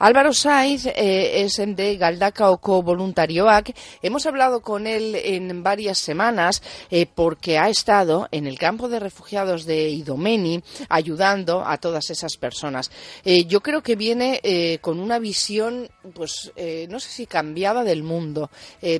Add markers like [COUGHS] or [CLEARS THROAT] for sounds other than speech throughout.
Álvaro Saiz eh, es de Galdakaoko Voluntarioak. Hemos hablado con él en varias semanas eh, porque ha estado en el campo de refugiados de Idomeni ayudando a todas esas personas. Eh, yo creo que viene eh, con una visión, pues no sé si cambiada del mundo,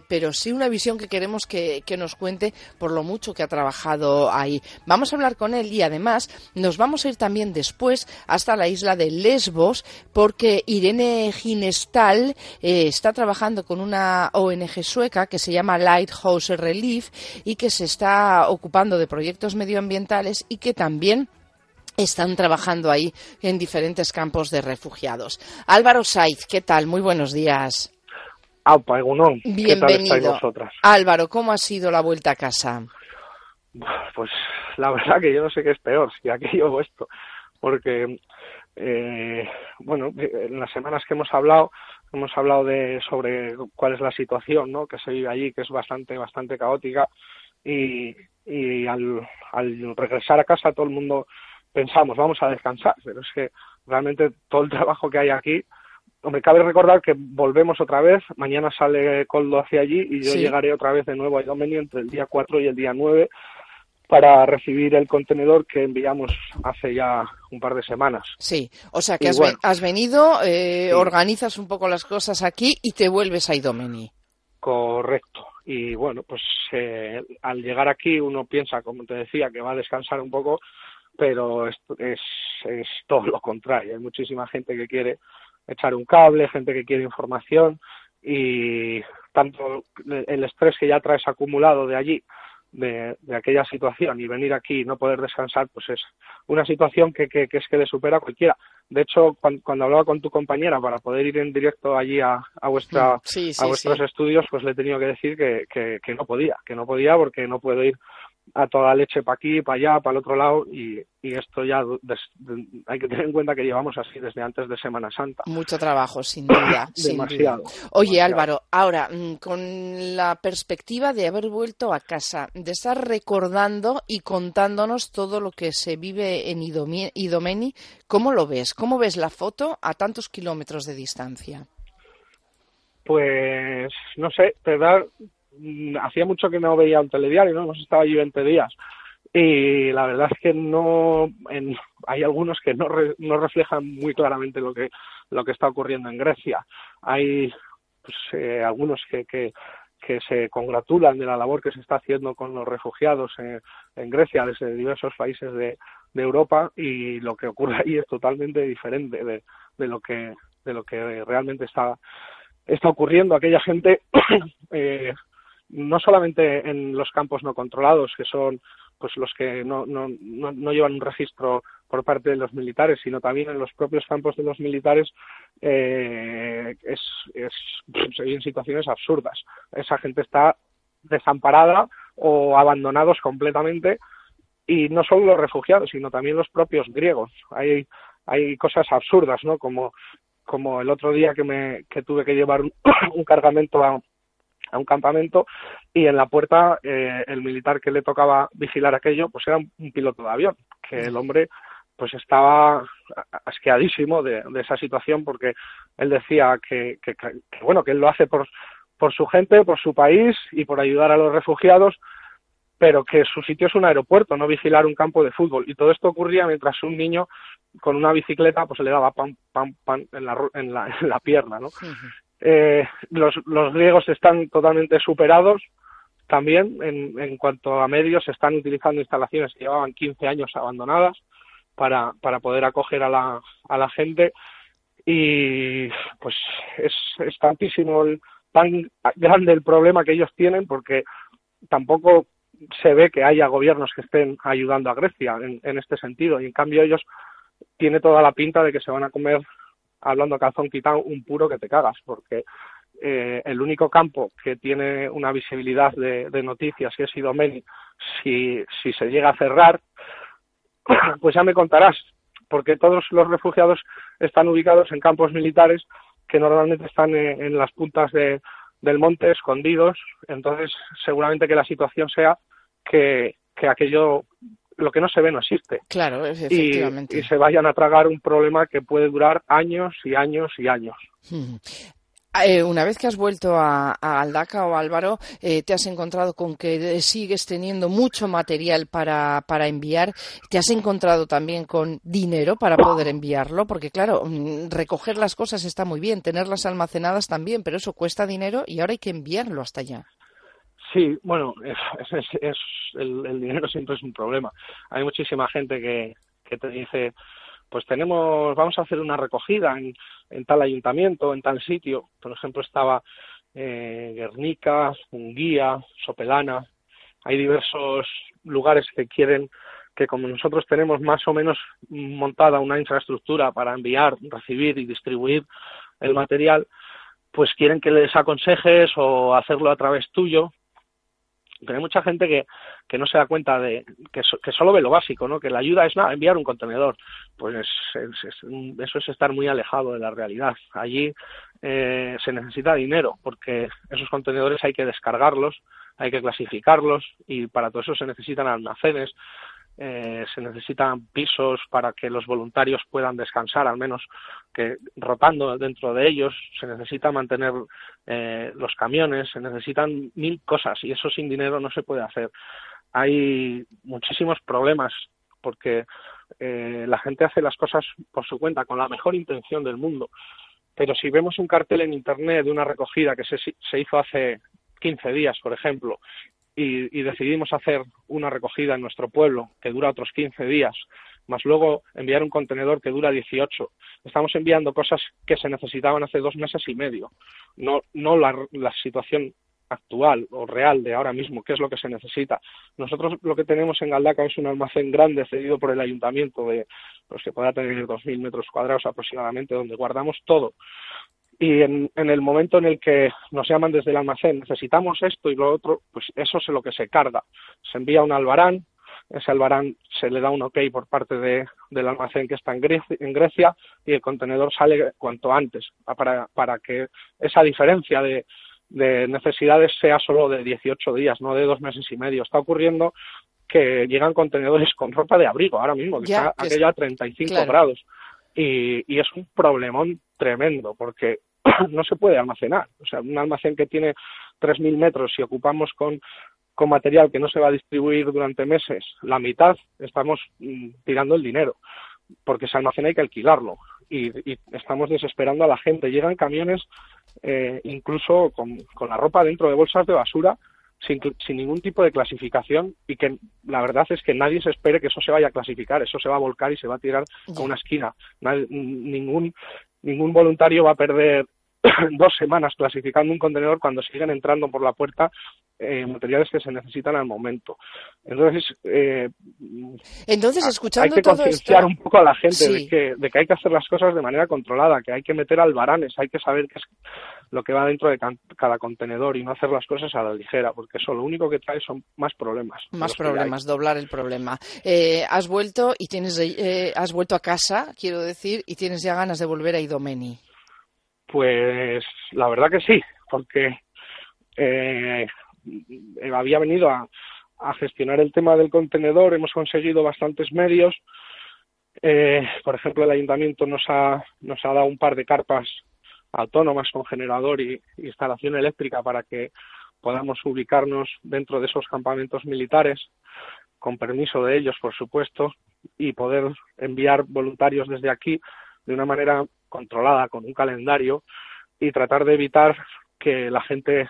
pero sí una visión que queremos que, nos cuente por lo mucho que ha trabajado ahí. Vamos a hablar con él y además nos vamos a ir también después hasta la isla de Lesbos porque Irene Ginestal eh, está trabajando con una ONG sueca que se llama Lighthouse Relief y que se está ocupando de proyectos medioambientales y que también están trabajando ahí en diferentes campos de refugiados. Álvaro Saiz, ¿qué tal? Muy buenos días. Aupa, Egunon. ¿Qué tal estáis Bienvenido. vosotras? Álvaro, ¿cómo ha sido la vuelta a casa? Pues la verdad que yo no sé qué es peor, si aquello o esto, porque, eh, bueno, eh, en las semanas que hemos hablado, hemos hablado de sobre cuál es la situación, ¿no? Que se vive allí, que es bastante, bastante caótica, y, y al, al regresar a casa todo el mundo pensamos, vamos a descansar, pero es que realmente todo el [LAUGHS] trabajo que hay aquí, hombre, cabe recordar que volvemos otra vez, mañana sale Coldo hacia allí y yo Sí. llegaré otra vez de nuevo a Idomeni entre el día 4 y el día 9 para recibir el contenedor que enviamos hace ya un par de semanas. Sí, o sea que has, bueno. has venido, eh, Sí. organizas un poco las cosas aquí y te vuelves a Idomeni. Correcto. Y bueno, pues eh, al llegar aquí uno piensa, como te decía, que va a descansar un poco, pero es, es, es todo lo contrario. Hay muchísima gente que quiere echar un cable, gente que quiere información y tanto el estrés que ya traes acumulado de allí, de, de aquella situación y venir aquí y no poder descansar, pues es una situación que, que, que es que le supera a cualquiera. De hecho, cuando, cuando hablaba con tu compañera para poder ir en directo allí a, a vuestra Sí, a vuestros sí. estudios, pues le he tenido que decir que, que, que no podía, que no podía porque no puedo ir a toda leche para aquí, para allá, para el otro lado y, y esto ya des- hay que tener en cuenta que llevamos así desde antes de Semana Santa. Mucho trabajo, sin duda. [COUGHS] sin duda. Oye, demasiado. Álvaro, ahora, mm, con la perspectiva de haber vuelto a casa, de estar recordando y contándonos todo lo que se vive en Idomeni, ¿cómo lo ves? ¿Cómo ves la foto a tantos kilómetros de distancia? Pues no sé, verdad, mm, hacía mucho que no veía un telediario, ¿no? Hemos estado allí 20 días y la verdad es que no en- hay algunos que no, re- no reflejan muy claramente lo que lo que está ocurriendo en Grecia. Hay pues, eh, algunos que, que que se congratulan de la labor que se está haciendo con los refugiados en, en Grecia desde diversos países de, de Europa y lo que ocurre ahí es totalmente diferente de, de lo que de lo que realmente está está ocurriendo aquella gente [CLEARS THROAT] eh, no solamente en los campos no controlados que son pues los que no, no, no, no llevan un registro por parte de los militares sino también en los propios campos de los militares eh, es, es se viven situaciones absurdas. Esa gente está desamparada o abandonados completamente y no solo los refugiados sino también los propios griegos. Hay hay cosas absurdas no como como el otro día que me que tuve que llevar un, [COUGHS] un cargamento a, a un campamento y en la puerta eh, el militar que le tocaba vigilar aquello pues era un, piloto de avión que el hombre pues estaba asqueadísimo de, esa situación porque él decía que, que, bueno que él lo hace por por su gente por su país y por ayudar a los refugiados pero que su sitio es un aeropuerto, no vigilar un campo de fútbol. Y todo esto ocurría mientras un niño con una bicicleta pues le daba pam, pam, pam en la, en la, en la pierna, ¿no? Eh, los, los griegos están totalmente superados también en, en cuanto a medios, están utilizando instalaciones que llevaban 15 años abandonadas para, para poder acoger a la, a la gente. Y pues es, es tantísimo el, tan grande el problema que ellos tienen porque tampoco se ve que haya gobiernos que estén ayudando a Grecia en, en este sentido. Y en cambio ellos tiene toda la pinta de que se van a comer hablando calzón quitado, un puro que te cagas, porque eh, el único campo que tiene una visibilidad de, noticias, que es Idomeni, si, si se llega a cerrar, [CLEARS THROAT] pues ya me contarás, porque todos los refugiados están ubicados en campos militares que normalmente están en, las puntas del monte, escondidos, entonces seguramente que la situación sea que, que aquello lo que no se ve no existe. Claro, efectivamente. Y, se vayan a tragar un problema que puede durar años y años y años. Eh, una vez que has vuelto a, Aldaca o Álvaro, eh, te has encontrado con que sigues teniendo mucho material para, para enviar. Te has encontrado también con dinero para poder enviarlo, porque claro, mm, recoger las cosas está muy bien, tenerlas almacenadas también, pero eso cuesta dinero y ahora hay que enviarlo hasta allá. Sí, bueno, [LAUGHS] es, el, dinero siempre es un problema. Hay muchísima gente que, te dice, pues tenemos, vamos a hacer una recogida en, en tal ayuntamiento, en tal sitio. Por ejemplo, estaba eh, Guernica, Unguía, Sopelana. Hay diversos lugares que quieren que como nosotros tenemos más o menos montada una infraestructura para enviar, recibir y distribuir el material, pues quieren que les aconsejes o hacerlo a través tuyo pero hay mucha gente que, que no se da cuenta de que, que solo ve lo básico, ¿no? Que la ayuda es nada, enviar un contenedor. Pues eso es estar muy alejado de la realidad. Allí eh, se necesita dinero porque esos contenedores hay que descargarlos, hay que clasificarlos y para todo eso se necesitan almacenes, eh, se necesitan pisos para que los voluntarios puedan descansar, al menos que rotando dentro de ellos, se necesita mantener eh, los camiones, se necesitan mil cosas y eso sin dinero no se puede hacer. Hay muchísimos problemas porque eh, la gente hace las cosas por su cuenta, con la mejor intención del mundo. Pero si vemos un cartel en Internet de una recogida que se, se hizo hace 15 días, por ejemplo, y, decidimos hacer una recogida en nuestro pueblo que dura otros 15 días, más luego enviar un contenedor que dura 18. Estamos enviando cosas que se necesitaban hace dos meses y medio, no, no la, la situación actual o real de ahora mismo, qué es lo que se necesita. Nosotros lo que tenemos en Galdaca es un almacén grande cedido por el ayuntamiento de pues que pueda tener 2.000 metros cuadrados aproximadamente, donde guardamos todo y en, el momento en el que nos llaman desde el almacén, necesitamos esto y lo otro, pues eso es lo que se carga. Se envía un albarán, ese albarán se le da un ok por parte de, del almacén que está en Grecia, en Grecia y el contenedor sale cuanto antes para, para que esa diferencia de, de necesidades sea solo de 18 días, no de dos meses y medio. Está ocurriendo que llegan contenedores con ropa de abrigo ahora mismo, que está aquella a 35 grados. Y, y es un problemón tremendo porque [LAUGHS] no se puede almacenar. O sea, un almacén que tiene 3.000 metros, si ocupamos con, con material que no se va a distribuir durante meses la mitad, estamos mm, tirando el dinero, porque ese almacén hay que alquilarlo y, estamos desesperando a la gente. Llegan camiones eh, incluso con, con la ropa dentro de bolsas de basura sin, sin, ningún tipo de clasificación y que la verdad es que nadie se espere que eso se vaya a clasificar, eso se va a volcar y se va a tirar a una esquina. ningún, ningún voluntario va a perder [COUGHS] dos semanas clasificando un contenedor cuando siguen entrando por la puerta eh, materiales que se necesitan al momento. Entonces, eh, Entonces escuchando hay que concienciar un poco a la gente de, que, de que hay que hacer las cosas de manera controlada, que hay que meter albaranes, hay que saber qué es lo que va dentro de cada contenedor y no hacer las cosas a la ligera, porque eso lo único que trae son más problemas. Más problemas, doblar el problema. Eh, has vuelto y tienes, eh, has vuelto a casa, quiero decir, y tienes ya ganas de volver a Idomeni. Pues la verdad que sí, porque eh, había venido a, gestionar el tema del contenedor, hemos conseguido bastantes medios. Eh, por ejemplo, el ayuntamiento nos ha, nos ha dado un par de carpas autónomas con generador y instalación eléctrica para que podamos ubicarnos dentro de esos campamentos militares, con permiso de ellos, por supuesto, y poder enviar voluntarios desde aquí de una manera controlada, con un calendario y tratar de evitar que la gente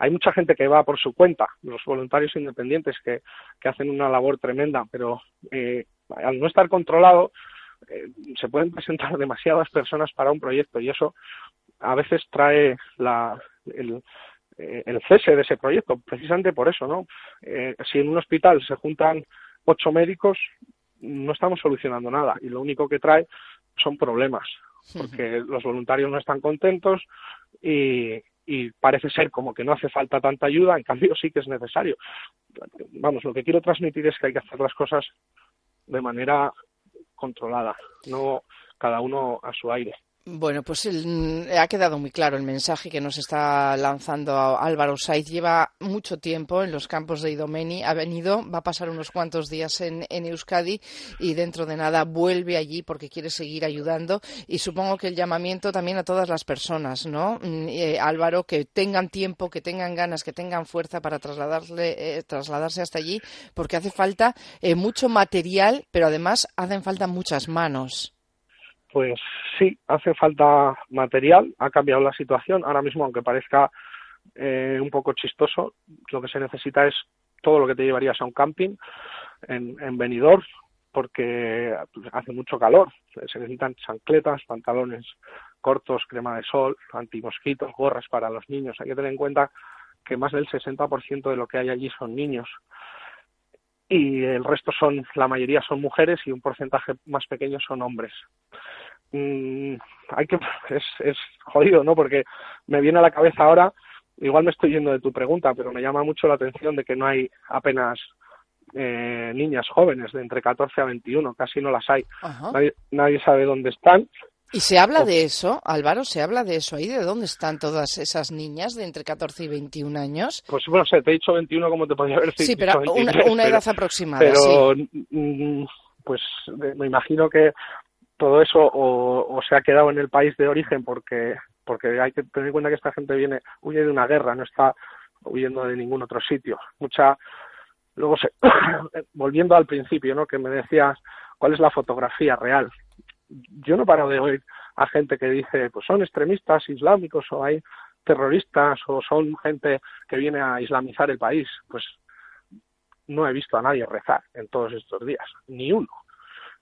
hay mucha gente que va por su cuenta, los voluntarios independientes que, que hacen una labor tremenda, pero eh, al no estar controlado eh, se pueden presentar [LAUGHS] demasiadas personas para un proyecto y eso a veces trae la, el, eh, el cese de ese proyecto, precisamente por eso, ¿no? si en un hospital se juntan ocho médicos, no estamos solucionando nada y lo único que trae son problemas porque los voluntarios no están contentos y, y parece ser como que no hace falta tanta ayuda, en cambio sí que es necesario. Vamos, lo que quiero transmitir es que hay que hacer las cosas de manera controlada, no cada uno a su aire. Bueno, pues ha quedado muy claro el mensaje que nos está lanzando Álvaro Saiz. Lleva mucho tiempo en los campos de Idomeni, ha venido, va a pasar unos cuantos días en, Euskadi y dentro de nada vuelve allí porque quiere seguir ayudando. Y supongo que el llamamiento también a todas las personas, ¿no? Mm, eh, Álvaro, que tengan tiempo, que tengan ganas, que tengan fuerza para trasladarle, eh, trasladarse hasta allí, porque hace falta eh, mucho material, pero además hacen falta muchas manos. Pues sí, hace falta material, ha cambiado la situación. Ahora mismo, aunque parezca eh, un poco chistoso, lo que se necesita es todo lo que te llevarías a un camping en, en Benidorm, porque hace mucho calor. Se necesitan chancletas, pantalones cortos, crema de sol, antimosquitos, gorras para los niños. Hay que tener en cuenta que más del 60% de lo que hay allí son niños y el resto son, la mayoría son mujeres y un porcentaje más pequeño son hombres. Mm, hay que, [LAUGHS] es, es jodido, ¿no? Porque me viene a la cabeza ahora, igual me estoy yendo de tu pregunta, pero me llama mucho la atención de que no hay apenas eh, niñas jóvenes de entre 14 a 21, casi no las hay. Nadie, nadie, sabe dónde están ¿Y se habla de eso, Álvaro? ¿Se habla de eso ahí? ¿De dónde están todas esas niñas de entre 14 y 21 años? Pues bueno, te he dicho 21 como te podía haber dicho. Sí, pero una, edad aproximada. Pero, mm, pues me imagino que todo eso o, se ha quedado en el país de origen porque porque hay que tener en cuenta que esta gente viene huye de una guerra, no está huyendo de ningún otro sitio. Mucha luego se, [COUGHS] volviendo al principio, ¿no? Que me decías cuál es la fotografía real yo no paro de oír a gente que dice, pues son extremistas islámicos o hay terroristas o son gente que viene a islamizar el país. Pues no he visto a nadie rezar en todos estos días, ni uno.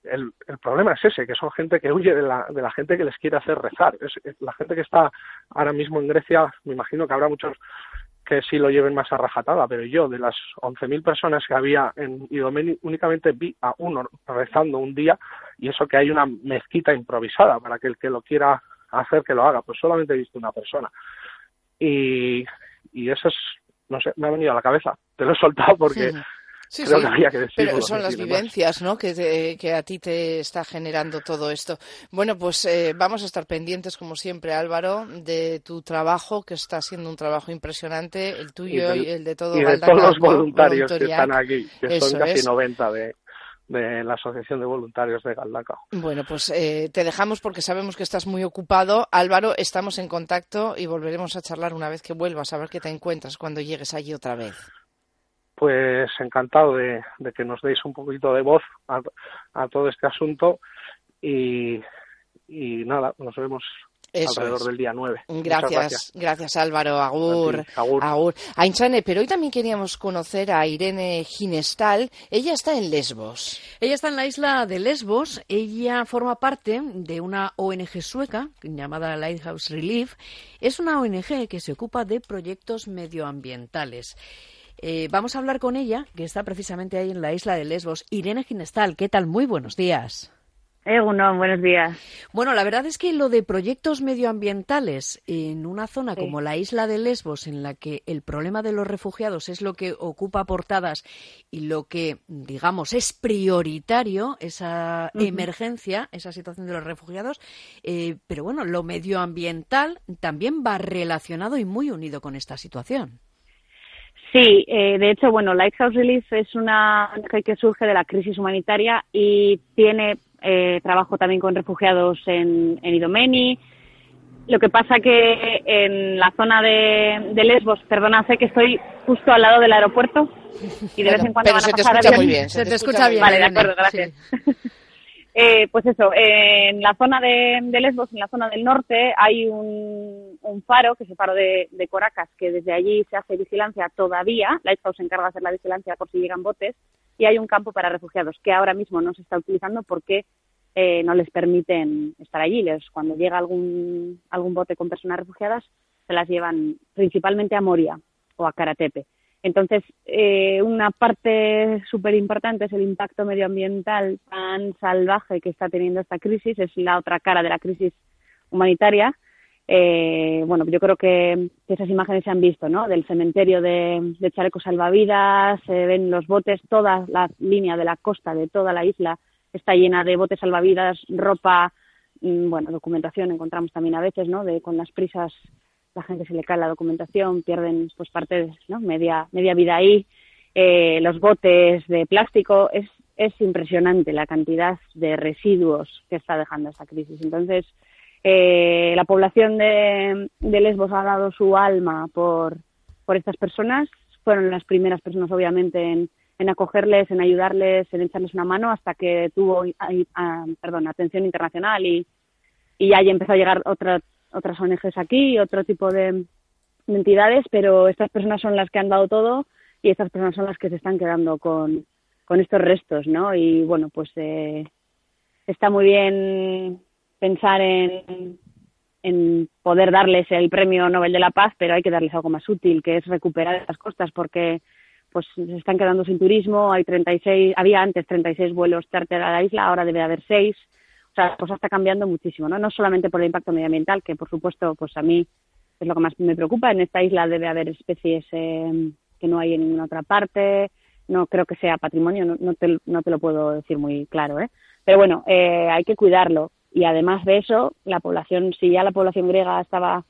El, el problema es ese, que son gente que huye de la, de la gente que les quiere hacer rezar. La gente que está ahora mismo en Grecia, me imagino que habrá muchos que sí lo lleven más a rajatada, pero yo de las 11.000 personas que había en Idomeni únicamente vi a uno rezando un día y eso que hay una mezquita improvisada para que el que lo quiera hacer que lo haga, pues solamente he visto una persona. Y, y eso es, no sé, me ha venido a la cabeza, te lo he soltado porque... Sí, sí, pero son las vivencias ¿no? que, que a ti te está generando todo esto. Bueno, pues eh, vamos a estar pendientes, como siempre, Álvaro, de tu trabajo, que está siendo un trabajo impresionante, el tuyo y, el de todo y de todos los voluntarios que están aquí, que son casi 90 de, de la Asociación de Voluntarios de Galdacao. Bueno, pues eh, te dejamos porque sabemos que estás muy ocupado. Álvaro, estamos en contacto y volveremos a charlar una vez que vuelvas, a ver qué te encuentras cuando llegues allí otra vez pues encantado de, que nos deis un poquito de voz a, todo este asunto y, y nada, nos vemos alrededor del día 9. Gracias, gracias, Álvaro. Agur. agur. agur. Ainchane, pero hoy también queríamos conocer a Irene Ginestal. Ella está en Lesbos. Ella está en la isla de Lesbos. Ella forma parte de una ONG sueca llamada Lighthouse Relief. Es una ONG que se ocupa de proyectos medioambientales. Eh, vamos a hablar con ella, que está precisamente ahí en la isla de Lesbos. Irene Ginestal, ¿qué tal? Muy buenos días. Eh, buenos días. Bueno, la verdad es que lo de proyectos medioambientales en una zona como la isla de Lesbos, en la que el problema de los refugiados es lo que ocupa portadas y lo que, digamos, es prioritario, esa emergencia, esa situación de los refugiados, eh, pero bueno, lo medioambiental también va relacionado y muy unido con esta situación. Sí, eh, de hecho, bueno, Lighthouse Relief es una ONG que surge de la crisis humanitaria y tiene eh, trabajo también con refugiados en, en, Idomeni. Lo que pasa que en la zona de, Lesbos, perdona, sé que estoy justo al lado del aeropuerto y de vez en cuando van a pasar se te escucha muy bien. Se, te, escucha bien. Vale, de acuerdo, gracias. [LAUGHS] Eh, pues eso, en la zona de, Lesbos, en la zona del norte, hay un, faro, que es el faro de, Coracas, que desde allí se hace vigilancia todavía. La ESPAU se encarga de hacer la vigilancia por si llegan botes. Y hay un campo para refugiados que ahora mismo no se está utilizando porque eh, no les permiten estar allí. Cuando llega algún, algún bote con personas refugiadas, se las llevan principalmente a Moria o a Karatepe. Entonces, eh, una parte súper importante es el impacto medioambiental tan salvaje que está teniendo esta crisis, es la otra cara de la crisis humanitaria. Eh, bueno, yo creo que esas imágenes se han visto, ¿no? Del cementerio de, de salvavidas, se ven los botes, toda la línea de la costa de toda la isla está llena de botes salvavidas, ropa, mm, bueno, documentación encontramos también a veces, ¿no? De con las prisas la gente se le cae la documentación, pierden pues parte, ¿no? Media media vida ahí. Eh, los botes de plástico es es impresionante la cantidad de residuos que está dejando esa crisis. Entonces, eh, la población de, de, Lesbos ha dado su alma por, por estas personas. Fueron las primeras personas, obviamente, en, en acogerles, en ayudarles, en echarles una mano hasta que tuvo perdón, atención internacional y, y ya empezó a llegar otra, otras ONGs aquí, otro tipo de, entidades, pero estas personas son las que han dado todo y estas personas son las que se están quedando con, con estos restos, ¿no? Y bueno, pues eh, está muy bien pensar en, en poder darles el premio Nobel de la Paz, pero hay que darles algo más útil, que es recuperar estas costas, porque pues se están quedando sin turismo, hay 36, había antes 36 vuelos charter a la isla, ahora debe haber 6. O sea, la cosa está cambiando muchísimo, ¿no? No solamente por el impacto medioambiental, que por supuesto, pues a mí es lo que más me preocupa. En esta isla debe haber especies eh, que no hay en ninguna otra parte. No creo que sea patrimonio, no, no, te, no te lo puedo decir muy claro, ¿eh? Pero bueno, eh, hay que cuidarlo. Y además de eso, la población, si ya la población griega estaba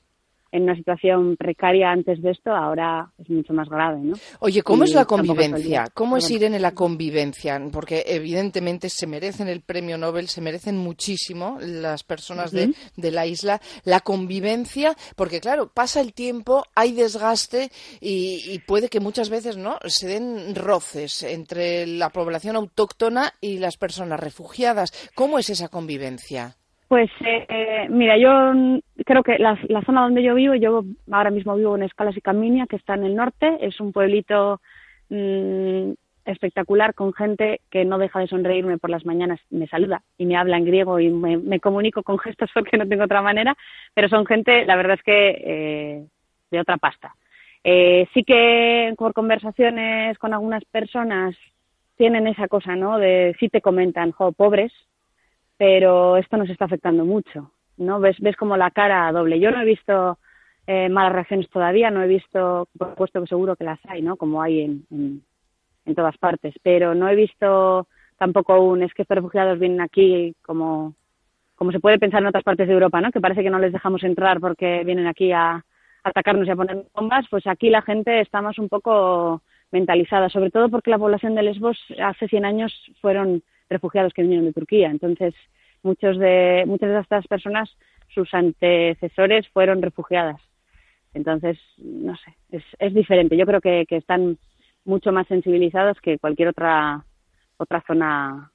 en una situación precaria antes de esto, ahora es mucho más grave, ¿no? Oye, ¿cómo es la convivencia? ¿Cómo es ir en la convivencia? Porque evidentemente se merecen el premio Nobel, se merecen muchísimo las personas de, de, la isla. La convivencia, porque claro, pasa el tiempo, hay desgaste y, y puede que muchas veces, ¿no? Se den roces entre la población autóctona y las personas refugiadas. ¿Cómo es esa convivencia? Pues eh, mira, yo creo que la, zona donde yo vivo, yo ahora mismo vivo en Escalas y Caminia, que está en el norte, es un pueblito mmm, espectacular con gente que no deja de sonreírme por las mañanas, me saluda y me habla en griego y me, me comunico con [LAUGHS] gestos porque no tengo otra manera, pero son gente, la verdad es que eh, de otra pasta. Eh, sí que por conversaciones con algunas personas tienen esa cosa, ¿no? De sí te comentan, jo, pobres, pero esto nos está afectando mucho, ¿no? Ves, ves como la cara doble. Yo no he visto eh, malas reacciones todavía, no he visto, por supuesto que seguro que las hay, ¿no? Como hay en, en, todas partes, pero no he visto tampoco un, es que estos refugiados vienen aquí como, como se puede pensar en otras partes de Europa, ¿no? Que parece que no les dejamos entrar porque vienen aquí a, atacarnos y a poner bombas, pues aquí la gente está más un poco mentalizada, sobre todo porque la población de Lesbos hace 100 años fueron refugiados que vinieron de Turquía. Entonces, muchos de, muchas de estas personas, sus antecesores fueron refugiadas. Entonces, no sé, es, es diferente. Yo creo que, que están mucho más sensibilizados que cualquier otra, otra zona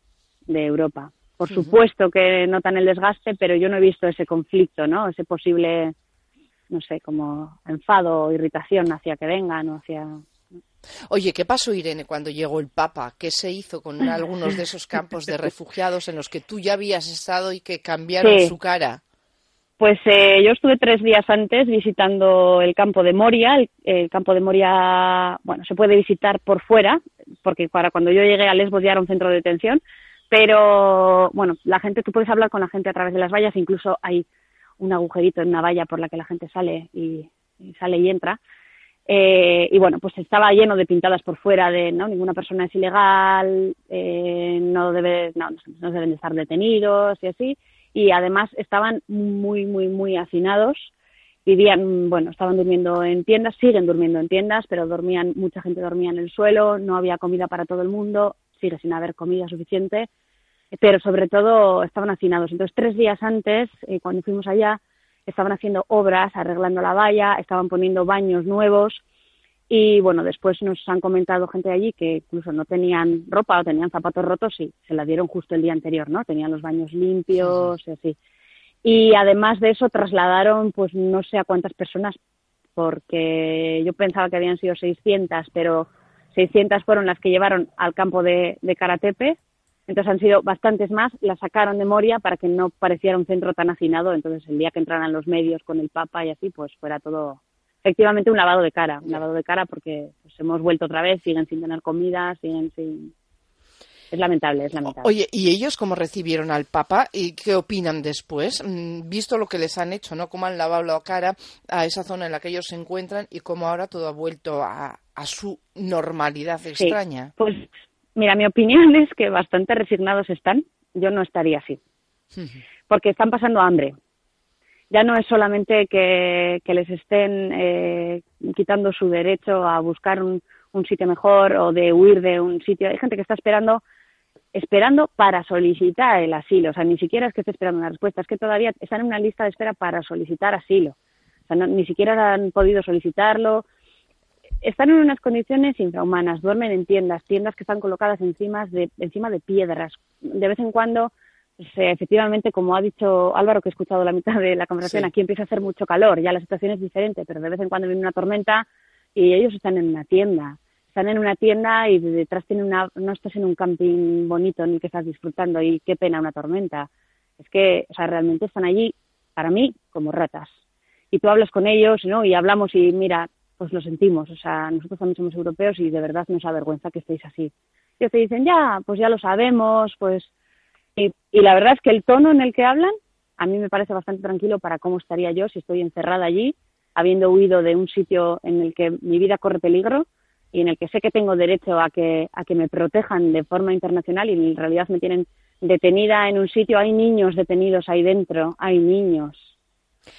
de Europa. Por supuesto que notan el desgaste, pero yo no he visto ese conflicto, ¿no? Ese posible, no sé, como enfado o irritación hacia que vengan o hacia Oye, ¿qué pasó, Irene, cuando llegó el Papa? ¿Qué se hizo con [LAUGHS] algunos de esos campos de refugiados en los que tú ya habías estado y que cambiaron sí. su cara? Pues eh, yo estuve tres días antes visitando el campo de Moria. El, el, campo de Moria, bueno, se puede visitar por fuera, porque para cuando yo llegué a Lesbos ya era un centro de detención. Pero, bueno, la gente, tú puedes hablar con la gente a través de las vallas, incluso hay un agujerito en una valla por la que la gente sale y, y sale y entra. Eh, y bueno, pues estaba lleno de pintadas por fuera de no ninguna persona es ilegal, eh, no debe, no, no deben de estar detenidos y así. Y además estaban muy, muy, muy hacinados. Vivían, bueno, estaban durmiendo en tiendas, siguen durmiendo en tiendas, pero dormían, mucha gente dormía en el suelo, no había comida para todo el mundo, sigue sin haber comida suficiente, pero sobre todo estaban hacinados. Entonces, tres días antes, eh, cuando fuimos allá, estaban haciendo obras, arreglando la valla, estaban poniendo baños nuevos y bueno, después nos han comentado gente de allí que incluso no tenían ropa o tenían zapatos rotos y se la dieron justo el día anterior, ¿no? Tenían los baños limpios y así. Y además de eso trasladaron pues no sé a cuántas personas porque yo pensaba que habían sido 600, pero 600 fueron las que llevaron al campo de, de Karatepe, entonces han sido bastantes más, la sacaron de Moria para que no pareciera un centro tan hacinado, entonces el día que entraran los medios con el Papa y así, pues fuera todo efectivamente un lavado de cara, un lavado de cara porque pues, hemos vuelto otra vez, siguen sin tener comida, siguen sin... es lamentable, es lamentable. Oye, ¿y ellos cómo recibieron al Papa y qué opinan después? Mm, visto lo que les han hecho, ¿no? Cómo han lavado la cara a esa zona en la que ellos se encuentran y cómo ahora todo ha vuelto a, su normalidad extraña. pues mira, mi opinión [LAUGHS] es que bastante resignados están. Yo no estaría así. Porque están pasando hambre. Ya no es solamente que, les estén eh, quitando su derecho a buscar un, un sitio mejor o de huir de un sitio. Hay gente que está esperando esperando para solicitar el asilo. O sea, ni siquiera es que esté esperando una respuesta, es que todavía están en una lista de espera para solicitar asilo. O sea, ni siquiera han podido solicitarlo. Están en unas condiciones infrahumanas, duermen en tiendas, tiendas que están colocadas encima de, encima de piedras. De vez en cuando, pues, efectivamente, como ha dicho Álvaro, que he escuchado la mitad de la conversación, aquí empieza a hacer mucho calor, ya la situación es diferente, pero de vez en cuando viene una tormenta y ellos están en una tienda están en una tienda y detrás tienen una, no estás en un camping bonito ni que estás disfrutando y qué pena una tormenta. Es que, o sea, realmente están allí, para mí, como ratas. Y tú hablas con ellos, ¿no? Y hablamos y mira, pues lo sentimos. O sea, nosotros también somos europeos y de verdad nos avergüenza que estéis así. Y te dicen, ya, pues ya lo sabemos, pues... Y, y la verdad es que el tono en el que hablan a mí me parece bastante tranquilo para cómo estaría yo si estoy encerrada allí, habiendo huido de un sitio en el que mi vida corre peligro y en el que sé que tengo derecho a que, a que me protejan de forma internacional y en realidad me tienen detenida en un sitio, hay niños detenidos ahí dentro, hay niños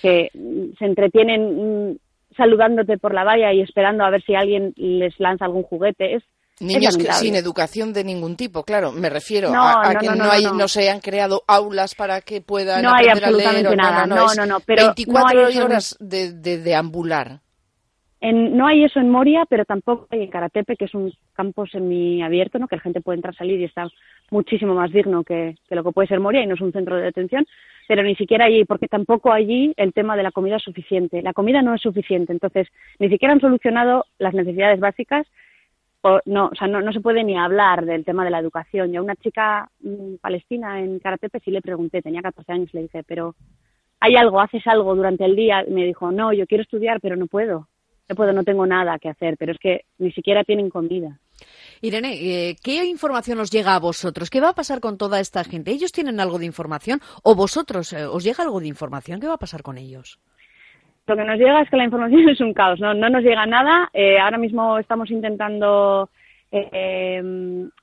que se entretienen mm, saludándote por la valla y esperando a ver si alguien les lanza algún juguete. Es, Niños sin educación de ningún tipo, claro, me refiero a, que no, hay, no, se hayan creado aulas para que puedan no hay absolutamente nada, no, no, no, pero 24 horas de, de deambular no hay eso en Moria, pero tampoco hay en Karatepe, que es un campo semiabierto, ¿no? que la gente puede entrar, salir y está muchísimo más digno que, lo que puede ser Moria y no es un centro de detención, pero ni siquiera allí, porque tampoco allí el tema de la comida es suficiente. La comida no es suficiente, entonces ni siquiera han solucionado las necesidades básicas. O, no, o sea, no, se puede ni hablar del tema de la educación. Yo a una chica mm, palestina en Karatepe sí le pregunté, tenía 14 años, le dije, pero ¿hay algo, haces algo durante el día? Y me dijo, no, yo quiero estudiar, pero no puedo no puedo, no tengo nada que hacer, pero es que ni siquiera tienen comida. Irene, eh, ¿qué información os llega a vosotros? ¿Qué va a pasar con toda esta gente? ¿Ellos tienen algo de información o vosotros eh, os llega algo de información? ¿Qué va a pasar con ellos? Lo que nos llega es que la información [LAUGHS] es un caos, no, no nos llega nada. Eh, ahora mismo estamos intentando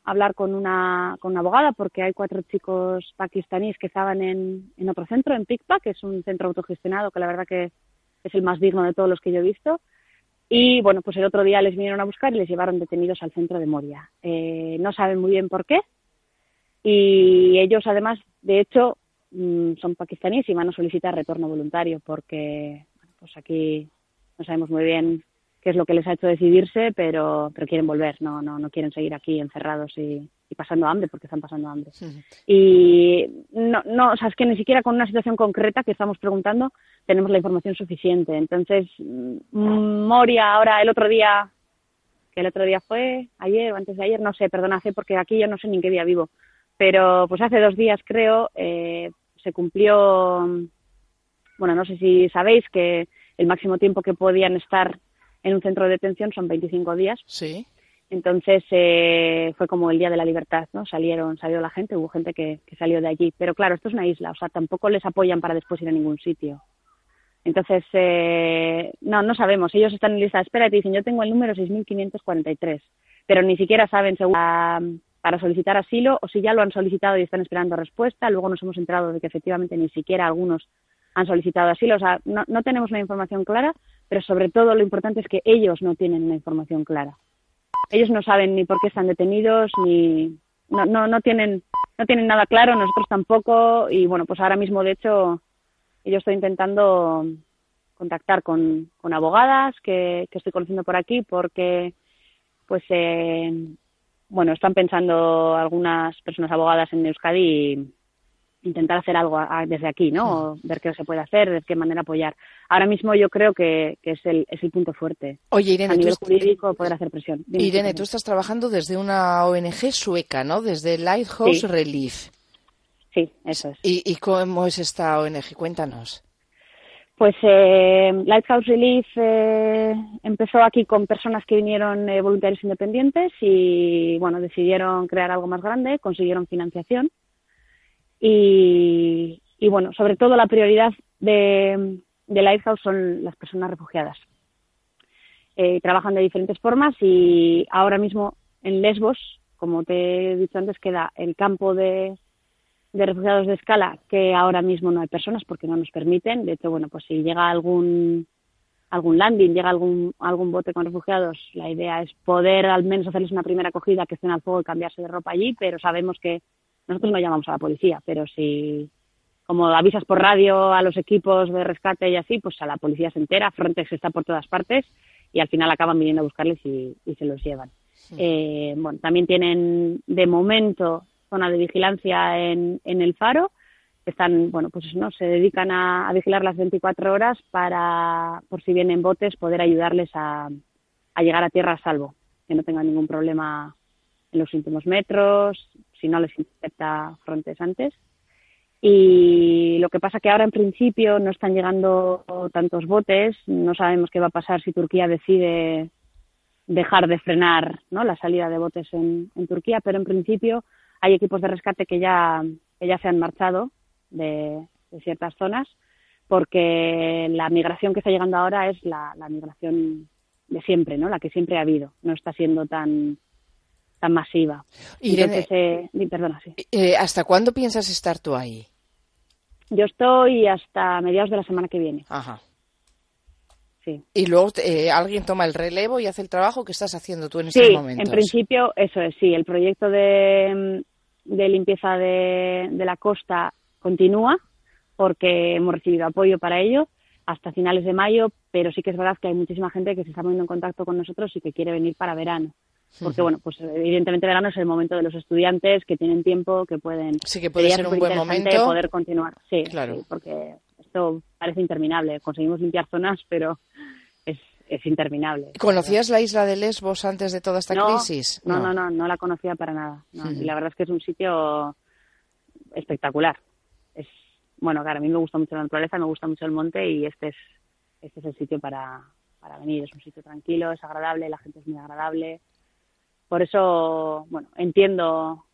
hablar con una, con una abogada porque hay cuatro chicos pakistaníes que estaban en, en otro centro, en PICPA, que es un centro autogestionado que la verdad que es el más digno de todos los que yo he visto. Y bueno, pues el otro día les vinieron a buscar y les llevaron detenidos al centro de Moria. Eh, no saben muy bien por qué. Y ellos, además, de hecho, mm, son pakistaníes y van a solicitar retorno voluntario porque, pues aquí no sabemos muy bien qué es lo que les ha hecho decidirse, pero, pero quieren volver, no, no, no quieren seguir aquí encerrados y, pasando hambre, porque están pasando hambre. Y no, no, o sea, es que ni siquiera con una situación concreta que estamos preguntando tenemos la información suficiente. Entonces, mm, Moria ahora el otro día, que el otro día fue, ayer o antes de ayer, no sé, perdón, hace porque aquí yo no sé ni en qué día vivo, pero pues hace dos días creo, eh, se cumplió, bueno, no sé si sabéis que el máximo tiempo que podían estar en un centro de detención son 25 días. Sí. Entonces eh, fue como el día de la libertad, ¿no? Salieron, salió la gente, hubo gente que, salió de allí. Pero claro, esto es una isla, o sea, tampoco les apoyan para después ir a ningún sitio. Entonces, eh, no, no sabemos. Ellos están en lista de espera y te dicen, yo tengo el número 6.543, pero ni siquiera saben según, para solicitar asilo o si ya lo han solicitado y están esperando respuesta. Luego nos hemos enterado de que efectivamente ni siquiera algunos han solicitado asilo. O sea, no, no tenemos una información clara, pero sobre todo lo importante es que ellos no tienen una información clara. Ellos no saben ni por qué están detenidos, ni no, no, no tienen no tienen nada claro, nosotros tampoco, y bueno, pues ahora mismo de hecho yo estoy intentando contactar con, con abogadas que, que estoy conociendo por aquí porque pues eh, bueno están pensando algunas personas abogadas en Euskadi intentar hacer algo desde aquí, ¿no? Ver qué se puede hacer, de qué manera apoyar. Ahora mismo yo creo que, que es, el, es el punto fuerte. Oye, Irene, a nivel jurídico poder hacer presión. Irene, tú estás trabajando desde una ONG sueca, ¿no? Desde Lighthouse Relief. Sí, eso es. ¿Y, ¿Y cómo es esta ONG? Cuéntanos. Pues eh, Lighthouse Relief eh, empezó aquí con personas que vinieron eh, voluntarios independientes y bueno decidieron crear algo más grande, consiguieron financiación y, bueno sobre todo la prioridad de, Lighthouse son las personas refugiadas. trabajan de diferentes formas y ahora mismo en Lesbos, como te he dicho antes, queda el campo de de refugiados de escala que ahora mismo no hay personas porque no nos permiten. De hecho, bueno, pues si llega algún algún landing, llega algún algún bote con refugiados, la idea es poder al menos hacerles una primera acogida, que estén al fuego y cambiarse de ropa allí, pero sabemos que nosotros no llamamos a la policía, pero si como avisas por radio a los equipos de rescate y así, pues a la policía se entera, Frontex está por todas partes y al final acaban viniendo a buscarles y, se los llevan. Eh, bueno, también tienen de momento zona de vigilancia en, en el faro. Están, bueno, pues no, se dedican a, vigilar las 24 horas para, por si vienen botes, poder ayudarles a, a llegar a tierra a salvo, que no tengan ningún problema en los últimos metros, si no les intercepta frontes antes. Y lo que pasa que ahora en principio no están llegando tantos botes, no sabemos qué va a pasar si Turquía decide dejar de frenar ¿no? la salida de botes en, Turquía, pero en principio hay equipos de rescate que ya, ya se han marchado de, ciertas zonas porque la migración que está llegando ahora es la, migración de siempre, ¿no? La que siempre ha habido, no está siendo tan tan masiva. Eh, perdona, sí. Eh, ¿Hasta cuándo piensas estar tú ahí? Yo estoy hasta mediados de la semana que viene. Ajá. Sí. Y luego eh, alguien toma el relevo y hace el trabajo que estás haciendo tú en estos momentos. En principio, eso es, sí. El proyecto de, de limpieza de, la costa continúa porque hemos recibido apoyo para ello hasta finales de mayo, pero sí que es verdad que hay muchísima gente que se está poniendo en contacto con nosotros y que quiere venir para verano. Porque, bueno, pues evidentemente verano es el momento de los estudiantes que tienen tiempo, que pueden... Sí, que puede ser un buen momento. poder continuar, sí, claro. porque esto parece interminable. Conseguimos limpiar zonas, pero es interminable. ¿Conocías la isla de Lesbos antes de toda esta crisis? No, no, no, no, la conocía para nada. Y la verdad es que es un sitio espectacular. Es bueno, claro, a mí me gusta mucho la naturaleza, me gusta mucho el monte y este es este es el sitio para, para venir. Es un sitio tranquilo, es agradable, la gente es muy agradable. Por eso, bueno, entiendo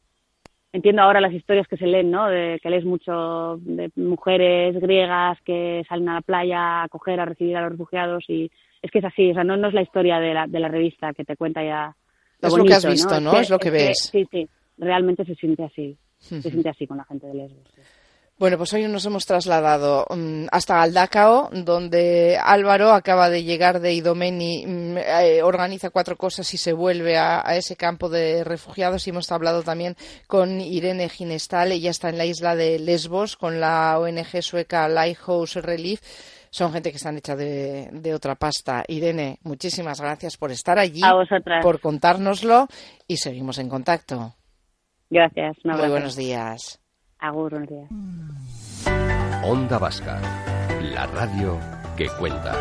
entiendo ahora las historias que se leen, ¿no? De que lees mucho de mujeres griegas que salen a la playa a acoger, a recibir a los refugiados y es que es así, o sea, no, no es la historia de la, de la revista que te cuenta ya. Lo es lo que has visto, ¿no? Es, lo que ves. sí, sí, realmente se siente así, se siente así con la gente de Lesbos. Bueno, pues hoy nos hemos trasladado mm, hasta Galdacao, donde Álvaro acaba de llegar de Idomeni, mm, eh, organiza cuatro cosas y se vuelve a, a, ese campo de refugiados. Y hemos hablado también con Irene Ginestal, ella está en la isla de Lesbos con la ONG sueca Lighthouse Relief son gente que están hecha de, de, otra pasta. Irene, muchísimas gracias por estar allí, por contárnoslo y seguimos en contacto. Gracias. Muy buenos días. Agur, buenos días. Onda Vasca, la radio que cuenta.